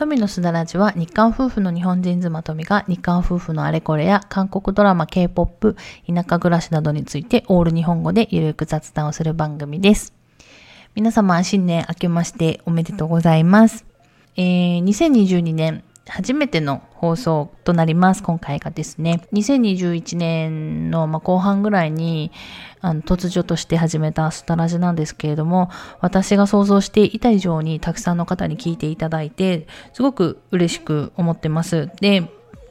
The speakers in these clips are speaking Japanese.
富のすだらじは日韓夫婦の日本人妻富が日韓夫婦のあれこれや韓国ドラマ、K-POP、田舎暮らしなどについてオール日本語でゆるく雑談をする番組です。皆様新年明けましておめでとうございます。えー、2022年初めての放送となります。今回がですね。2021年の、ま、後半ぐらいにあの突如として始めたスタラジなんですけれども、私が想像していた以上にたくさんの方に聞いていただいて、すごく嬉しく思ってます。で、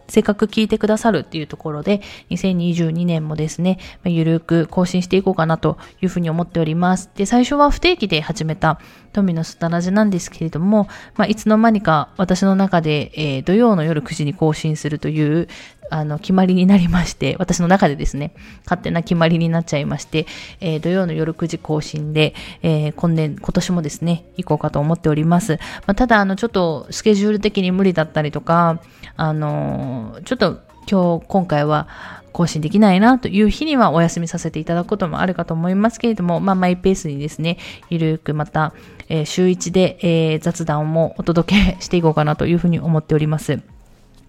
せっかく聞いてくださるっていうところで、2022年もですね、ゆるく更新していこうかなというふうに思っております。で、最初は不定期で始めた富のすたらじなんですけれども、まあ、いつの間にか私の中で、えー土曜の夜9時に更新するという、あの、決まりになりまして、私の中でですね、勝手な決まりになっちゃいまして、えー土曜の夜9時更新で、えー今年、今年もですね、行こうかと思っております。まあ、ただ、あの、ちょっとスケジュール的に無理だったりとか、あのーちょっと今日、今回は更新できないなという日にはお休みさせていただくこともあるかと思いますけれども、まあ、マイペースにですね、ゆるくまた、えー週1で、えー雑談もお届けしていこうかなというふうに思っております。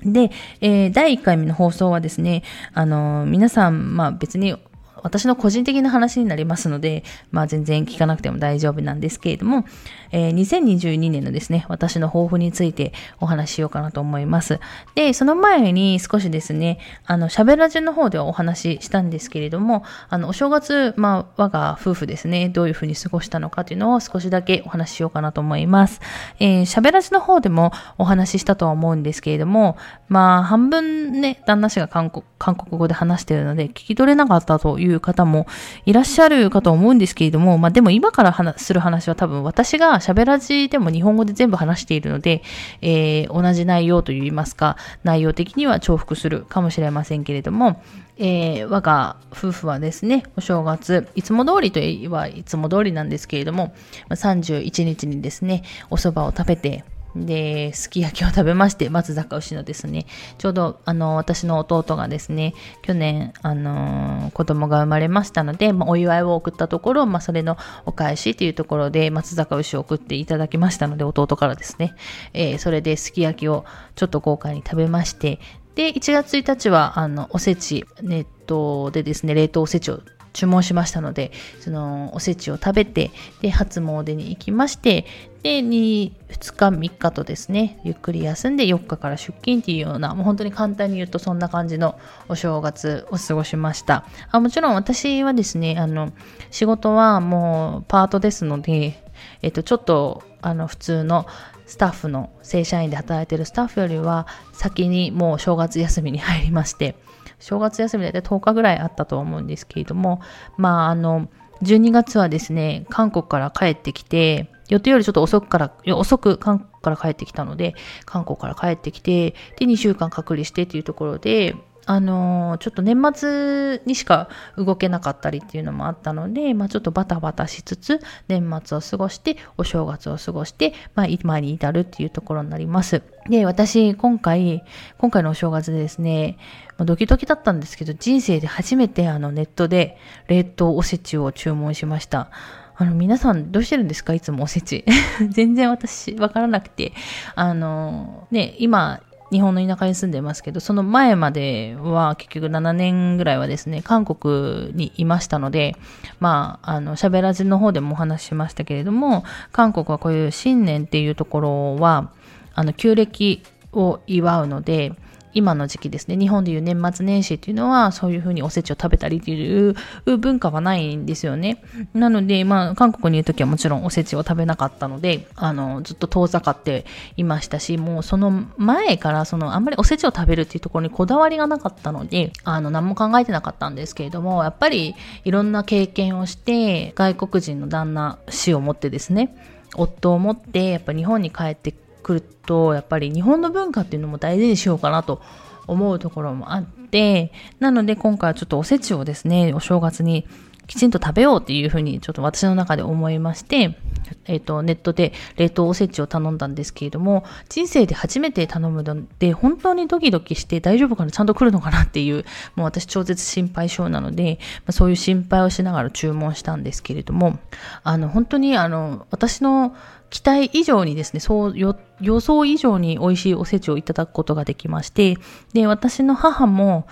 で、えー第1回目の放送はですね、あのー皆さん、まあ別に私の個人的な話になりますので、まあ全然聞かなくても大丈夫なんですけれども、えー2022年のですね、私の抱負についてお話ししようかなと思います。で、その前に少しですね、あの、喋らじの方ではお話ししたんですけれども、あの、お正月、まあ我が夫婦ですね、どういうふうに過ごしたのかというのを少しだけお話ししようかなと思います。えー、喋らじの方でもお話ししたとは思うんですけれども、まあ半分ね、旦那氏が韓国韓国語で話しているので、聞き取れなかったといういう方もいらっしゃるかと思うんですけれども、まあでも今から話する話は多分私が喋らじでも日本語で全部話しているので、えー同じ内容といいますか、内容的には重複するかもしれませんけれども、えー我が夫婦はですね、お正月、いつも通りといえばいつも通りなんですけれども、31日にですね、お蕎麦を食べて、で、すき焼きを食べまして、松坂牛のですね、ちょうど、あの、私の弟がですね、去年、あの、子供が生まれましたので、まあ、お祝いを送ったところ、まあ、それのお返しというところで、松坂牛を送っていただきましたので、弟からですね、えーそれですき焼きをちょっと豪華に食べまして、で、1月1日は、あの、おせち、ネットでですね、冷凍おせちを注文しましたので、そのおせちを食べて、で、初詣に行きまして、で、2, 2日3日とですね、ゆっくり休んで4日から出勤っていうような、もう本当に簡単に言うとそんな感じのお正月を過ごしました。あもちろん私はですね、あの、仕事はもうパートですので、えっと、ちょっと、あの、普通のスタッフの正社員で働いてるスタッフよりは先にもう正月休みに入りまして、正月休みで10日ぐらいあったと思うんですけれども、まあ、あの、12月はですね、韓国から帰ってきて、予定よりちょっと遅くから、遅く韓国から帰ってきたので、韓国から帰ってきて、で、2週間隔離してっていうところで、あのちょっと年末にしか動けなかったりっていうのもあったので、まあちょっとバタバタしつつ、年末を過ごして、お正月を過ごして、まあ今に至るっていうところになります。で、私、今回、今回のお正月でですね、まドキドキだったんですけど、人生で初めてあのネットで冷凍おせちを注文しました。あの、皆さんどうしてるんですか？いつもおせち。全然私わからなくて。あの、ね、今、日本の田舎に住んでますけど、その前までは結局7年ぐらいはですね、韓国にいましたので、まあ、あの、喋らずの方でもお話ししましたけれども、韓国はこういう新年っていうところは、あの、旧暦を祝うので、今の時期ですね、日本でいう年末年始っていうのは、そういうふうにおせちを食べたりっていう文化はないんですよね。なので、まあ、韓国にいるときはもちろんおせちを食べなかったので、あの、ずっと遠ざかっていましたし、もうその前から、その、あんまりおせちを食べるっていうところにこだわりがなかったので、あの、何も考えてなかったんですけれども、やっぱりいろんな経験をして、外国人の旦那氏を持ってですね、夫を持って、やっぱ日本に帰ってくると、やっぱり日本の文化っていうのも大事にしようかなと思うところもあって、なので今回はちょっとおせちをですね、お正月にきちんと食べようっていうふうにちょっと私の中で思いまして、えっ、と、ネットで冷凍おせちを頼んだんですけれども、人生で初めて頼むので、本当にドキドキして大丈夫かなちゃんと来るのかなっていう、もう私超絶心配性なので、まあ、そういう心配をしながら注文したんですけれども、あの、本当にあの、私の期待以上にですね、そう予想以上に美味しいおせちをいただくことができまして、で、私の母も、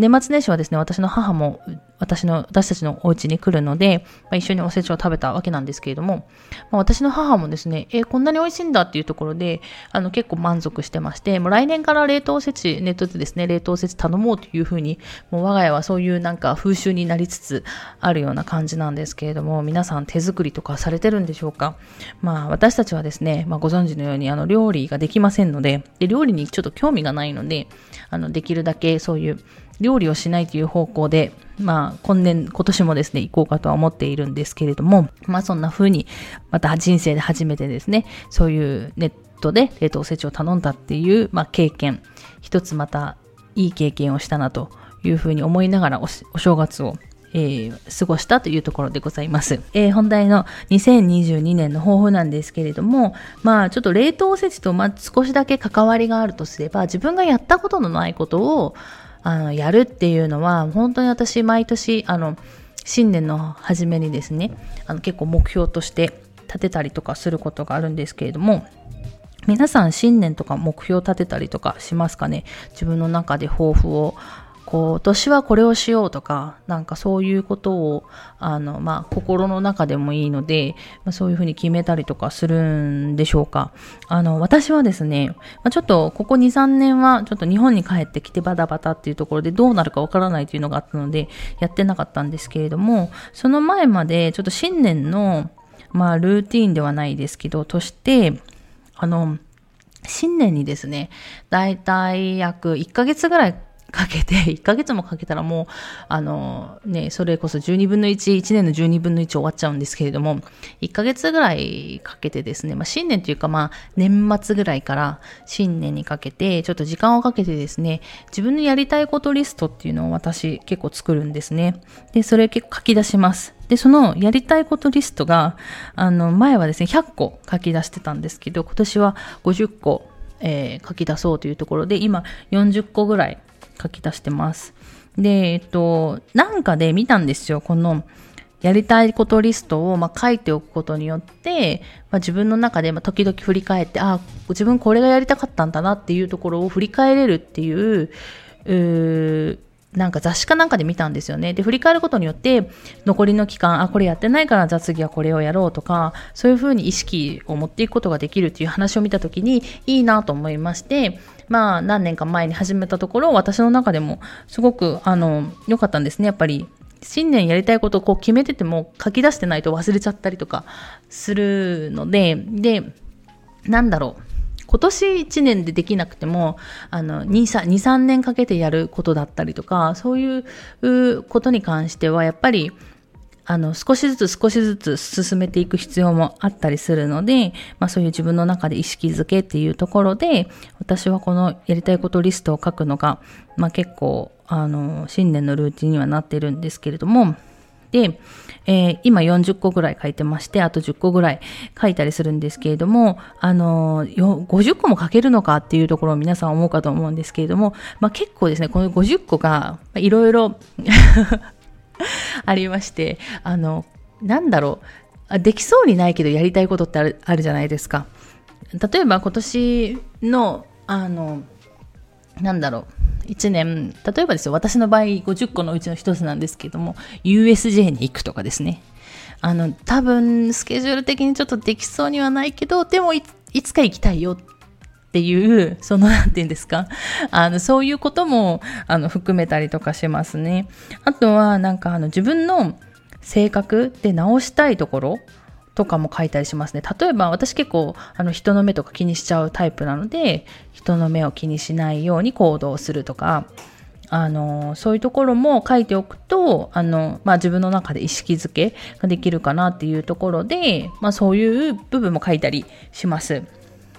年末年始はですね、私の母も私の、私たちのお家に来るので、まあ、一緒におせちを食べたわけなんですけれども、まあ、私の母もですね、えー、こんなに美味しいんだっていうところで、あの、結構満足してまして、もう来年から冷凍おせち、ネットでですね、冷凍おせち頼もうというふうに、もう我が家はそういうなんか風習になりつつあるような感じなんですけれども、皆さん手作りとかされてるんでしょうか？まあ、私たちはですね、まあ、ご存知のように、あの、料理ができませんので、で、料理にちょっと興味がないので、あの、できるだけそういう料理をしないという方向で、まあ、今年、今年もですね、行こうかとは思っているんですけれども、まあ、そんな風に、また人生で初めてですね、そういうネットで冷凍おせちを頼んだっていう、まあ、経験、一つまたいい経験をしたなというふうに思いながらおお正月をえー、過ごしたというところでございます。えー、本題の2022年の抱負なんですけれども、まあちょっと冷凍おせちとまあ少しだけ関わりがあるとすれば、自分がやったことのないことを、あの、やるっていうのは、本当に私、毎年、あの、新年の初めにですね、あの結構目標として立てたりとかすることがあるんですけれども、皆さん新年とか目標立てたりとかしますかね？自分の中で抱負をこう、今年はこれをしようとか、なんかそういうことを、あの、まあ、心の中でもいいので、まあ、そういうふうに決めたりとかするんでしょうか。あの、私はですね、まあ、ちょっと、ここ2、3年は、ちょっと日本に帰ってきてバタバタっていうところでどうなるかわからないというのがあったので、やってなかったんですけれども、その前まで、ちょっと新年の、まあ、ルーティーンではないですけど、として、あの、新年にですね、だいたい約1ヶ月ぐらいかけて、1ヶ月もかけたらもう、あの、ね、それこそ12分の1、1年の12分の1終わっちゃうんですけれども、1ヶ月ぐらいかけてですね、まあ、新年というかまあ、年末ぐらいから新年にかけて、ちょっと時間をかけてですね、自分のやりたいことリストっていうのを私結構作るんですね。で、それ結構書き出します。で、そのやりたいことリストが、あの、前はですね、100個書き出してたんですけど、今年は50個えー、書き出そうというところで、今40個ぐらい書き出してます。で、えっと、なんかで見たんですよ。この、やりたいことリストを、まあ、書いておくことによって、まあ、自分の中で、ま、時々振り返って、あ、自分これがやりたかったんだなっていうところを振り返れるっていう、うなんか雑誌かなんかで見たんですよね。で、振り返ることによって、残りの期間、あ、これやってないから、じゃあ次はこれをやろうとか、そういうふうに意識を持っていくことができるっていう話を見たときに、いいなと思いまして、まあ、何年か前に始めたところ、私の中でも、すごく、あの、良かったんですね。やっぱり、新年やりたいことをこう決めてても書き出してないと忘れちゃったりとかするので、で、なんだろう。今年1年でできなくても、あの、2、3、年かけてやることだったりとか、そういうことに関しては、やっぱり、あの、少しずつ少しずつ進めていく必要もあったりするので、まあそういう自分の中で意識づけっていうところで、私はこのやりたいことリストを書くのが、まあ結構、あの、新年のルーティンにはなってるんですけれども、で、えー、今40個ぐらい書いてまして、あと10個ぐらい書いたりするんですけれども、あのー、50個も書けるのかっていうところを皆さん思うかと思うんですけれども、まあ、結構ですね、この50個がいろいろ ありまして、あの、なんだろう、できそうにないけどやりたいことってあるあるじゃないですか。例えば今年の、あの、なんだろう、1年、例えばですよ、私の場合50個のうちの1つなんですけども、USJ に行くとかですね。あの、多分、スケジュール的にちょっとできそうにはないけど、でもいつか行きたいよっていう、その、なんて言うんですか。あの、そういうことも、あの、含めたりとかしますね。あとは、なんか、あの、自分の性格で直したいところとかも書いたりしますね。例えば私結構あの人の目とか気にしちゃうタイプなので、人の目を気にしないように行動するとか、あの、そういうところも書いておくと、あの、まあ、自分の中で意識づけができるかなっていうところで、まあ、そういう部分も書いたりします。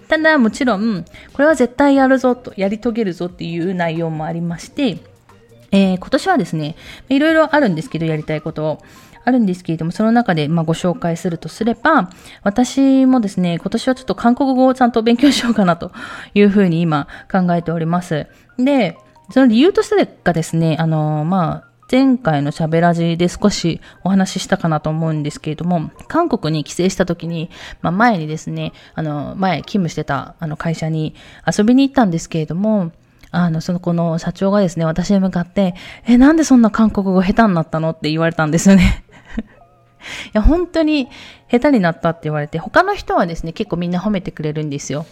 ただ、もちろん、これは絶対やるぞと、やり遂げるぞっていう内容もありまして、えー、今年はですね、いろいろあるんですけど、やりたいことを。あるんですけれども、その中でまあご紹介するとすれば、私もですね、今年はちょっと韓国語をちゃんと勉強しようかなというふうに今考えております。で、その理由としてがですね、あの、まあ、前回の喋らじで少しお話ししたかなと思うんですけれども、韓国に帰省した時に、まあ、前にですね、あの、前勤務してたあの会社に遊びに行ったんですけれども、あの、その子の社長がですね、私に向かって、え、なんでそんな韓国語下手になったのって言われたんですよね。いや、本当に下手になったって言われて、他の人はですね、結構みんな褒めてくれるんですよ。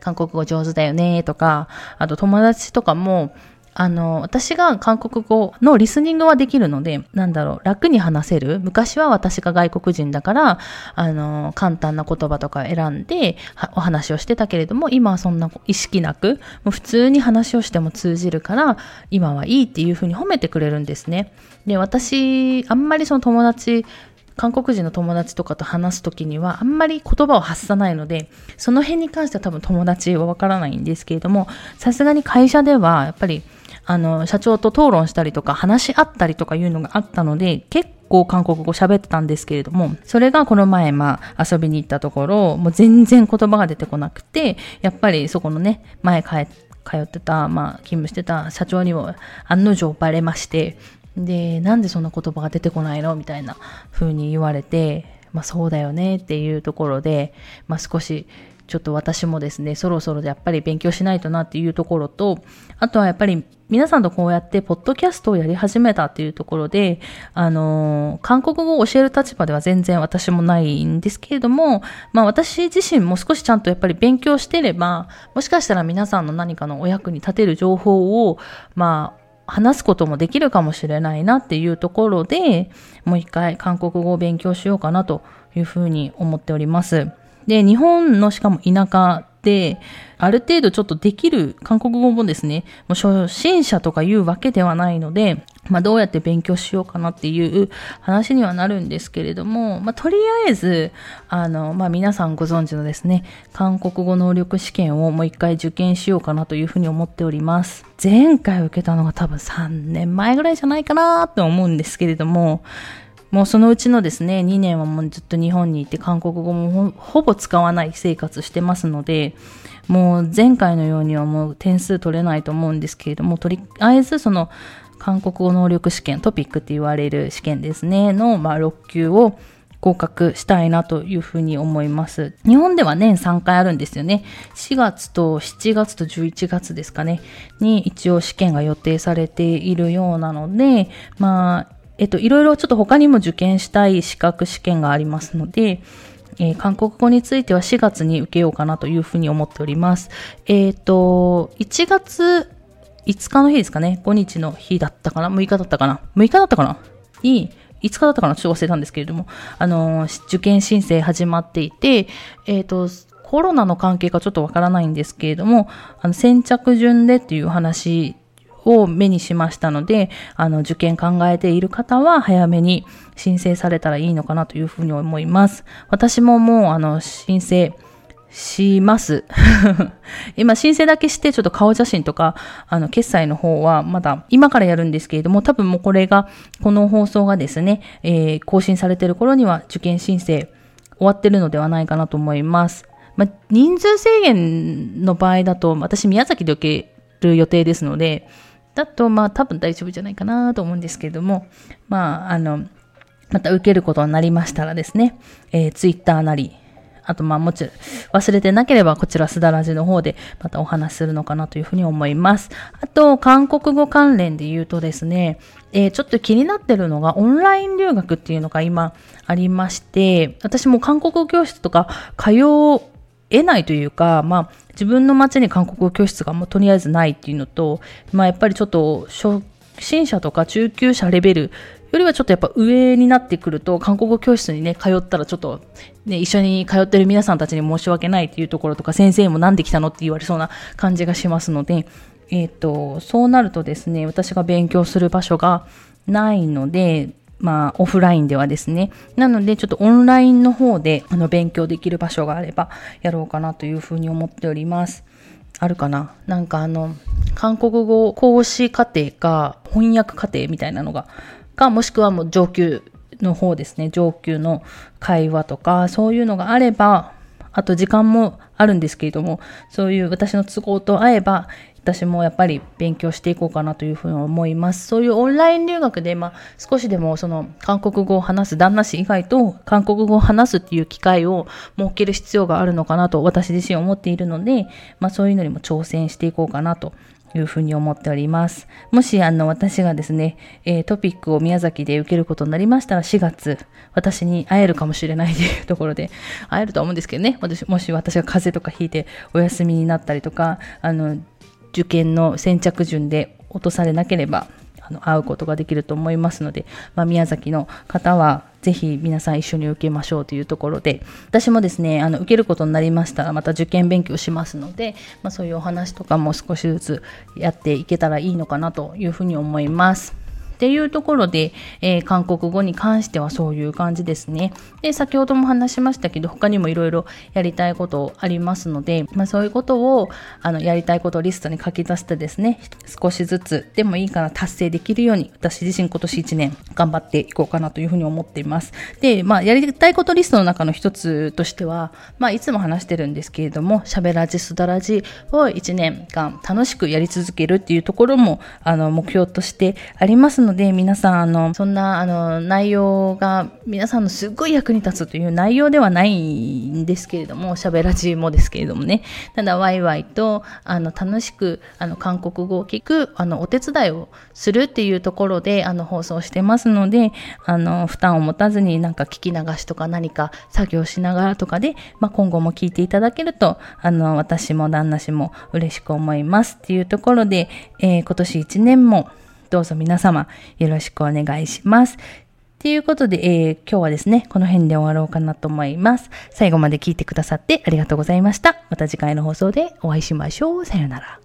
韓国語上手だよねとか、あと友達とかも、あの、私が韓国語のリスニングはできるので、なんだろう、楽に話せる。昔は私が外国人だから、あの、簡単な言葉とか選んでお話をしてたけれども、今はそんな意識なく、もう普通に話をしても通じるから、今はいいっていうふうに褒めてくれるんですね。で、私、あんまりその友達、韓国人の友達とかと話すときにはあんまり言葉を発さないので、その辺に関しては多分友達はわからないんですけれども、さすがに会社ではやっぱりあの、社長と討論したりとか話し合ったりとかいうのがあったので、結構韓国語喋ってたんですけれども、それがこの前、まあ、遊びに行ったところ、もう全然言葉が出てこなくて、やっぱりそこのね、前帰通ってた、まあ、勤務してた社長にも案の定バレまして、で、なんでそんな言葉が出てこないの？みたいな風に言われて、まあそうだよねっていうところで、まあ少しちょっと私もですね、そろそろやっぱり勉強しないとなっていうところと、あとはやっぱり皆さんとこうやってポッドキャストをやり始めたっていうところで、あの韓国語を教える立場では全然私もないんですけれども、まあ私自身も少しちゃんとやっぱり勉強してれば、もしかしたら皆さんの何かのお役に立てる情報を、まあ話すこともできるかもしれないなっていうところで、もう一回韓国語を勉強しようかなというふうに思っております。で、日本のしかも田舎で、ある程度ちょっとできる韓国語もですね、もう初心者とかいうわけではないので、まあどうやって勉強しようかなっていう話にはなるんですけれども、まあとりあえず、あの、まあ皆さんご存知のですね、韓国語能力試験をもう一回受験しようかなというふうに思っております。前回受けたのが多分3年前ぐらいじゃないかなって思うんですけれども、もうそのうちのですね、2年はもうずっと日本にいて韓国語もほぼ使わない生活してますので、もう前回のようにはもう点数取れないと思うんですけれども、とりあえずその韓国語能力試験、トピックって言われる試験ですね、の、まあ、6級を合格したいなというふうに思います。日本では年3回あるんですよね。4月と7月と11月ですかね、に一応試験が予定されているようなので、まあ、えっと、いろいろちょっと他にも受験したい資格試験がありますので、えー、韓国語については4月に受けようかなというふうに思っております。えっ、ー、と、1月5日の日ですかね。5日の日だったかな ?6 日だったかな ?6 日だったかなに、5日だったかなちょっと忘れたんですけれども、あのー、受験申請始まっていて、えっ、と、コロナの関係かちょっとわからないんですけれども、あの、先着順でっていう話を目にしましたので、あの、受験考えている方は早めに申請されたらいいのかなというふうに思います。私ももう、あの、申請します。今、申請だけして、ちょっと顔写真とか、あの、決済の方はまだ今からやるんですけれども、多分もうこれが、この放送がですね、えー、更新されてる頃には受験申請終わってるのではないかなと思います。ま、人数制限の場合だと、私宮崎で受ける予定ですので、だと、まあ多分大丈夫じゃないかなと思うんですけれども、まあ、あの、また受けることになりましたらですね、えー、ツイッターなり、あとまあもちろん忘れてなければこちらすだらじの方でまたお話するのかなというふうに思います。あと、韓国語関連で言うとですね、えー、ちょっと気になってるのがオンライン留学っていうのが今ありまして、私も韓国語教室とか通得ないというか、まあ、自分の街に韓国語教室がもうとりあえずないっていうのと、まあ、やっぱりちょっと初心者とか中級者レベルよりはちょっとやっぱ上になってくると、韓国語教室にね、通ったらちょっと、ね、一緒に通ってる皆さんたちに申し訳ないっていうところとか、先生もなんで来たのって言われそうな感じがしますので、えっ、ー、と、そうなるとですね、私が勉強する場所がないので、まあ、オフラインではですね。なので、ちょっとオンラインの方で、あの、勉強できる場所があれば、やろうかなというふうに思っております。あるかな？なんかあの、韓国語講師課程か、翻訳課程みたいなのが、か、もしくはもう上級の方ですね、上級の会話とか、そういうのがあれば、あと時間もあるんですけれども、そういう私の都合と合えば、私もやっぱり勉強していこうかなというふうに思います。そういうオンライン留学で、まあ、少しでもその韓国語を話す旦那氏以外と韓国語を話すっていう機会を設ける必要があるのかなと私自身思っているので、まあ、そういうのにも挑戦していこうかなというふうに思っております。もし、あの、私がですね、えー、トピックを宮崎で受けることになりましたら、4月、私に会えるかもしれないというところで、会えるとは思うんですけどね、私、もし私が風邪とかひいてお休みになったりとか、あの、受験の先着順で落とされなければ、あの、会うことができると思いますので、まあ、宮崎の方は、ぜひ皆さん一緒に受けましょうというところで、私もですね、あの、受けることになりましたら、また受験勉強しますので、まあ、そういうお話とかも少しずつやっていけたらいいのかなというふうに思います。っていうところで、えー、韓国語に関してはそういう感じですね。で、先ほども話しましたけど、他にもいろいろやりたいことありますので、まあそういうことを、あの、やりたいことをリストに書き出してですね、少しずつでもいいから達成できるように、私自身今年1年頑張っていこうかなというふうに思っています。で、まあやりたいことリストの中の一つとしては、まあいつも話してるんですけれども、喋らじすだらじを1年間楽しくやり続けるっていうところも、あの、目標としてありますので、ので、皆さん、あの、そんな、あの、内容が皆さんのすっごい役に立つという内容ではないんですけれども、喋らじもですけれどもね。ただ、ワイワイと、あの、楽しく、あの、韓国語を聞く、あの、お手伝いをするっていうところで、あの、放送してますので、あの、負担を持たずになんか聞き流しとか何か作業しながらとかで、まあ、今後も聞いていただけると、あの、私も旦那氏も嬉しく思いますっていうところで、えー、今年1年も、どうぞ皆様よろしくお願いします。ということで、えー、今日はですね、この辺で終わろうかなと思います。最後まで聞いてくださってありがとうございました。また次回の放送でお会いしましょう。さよなら。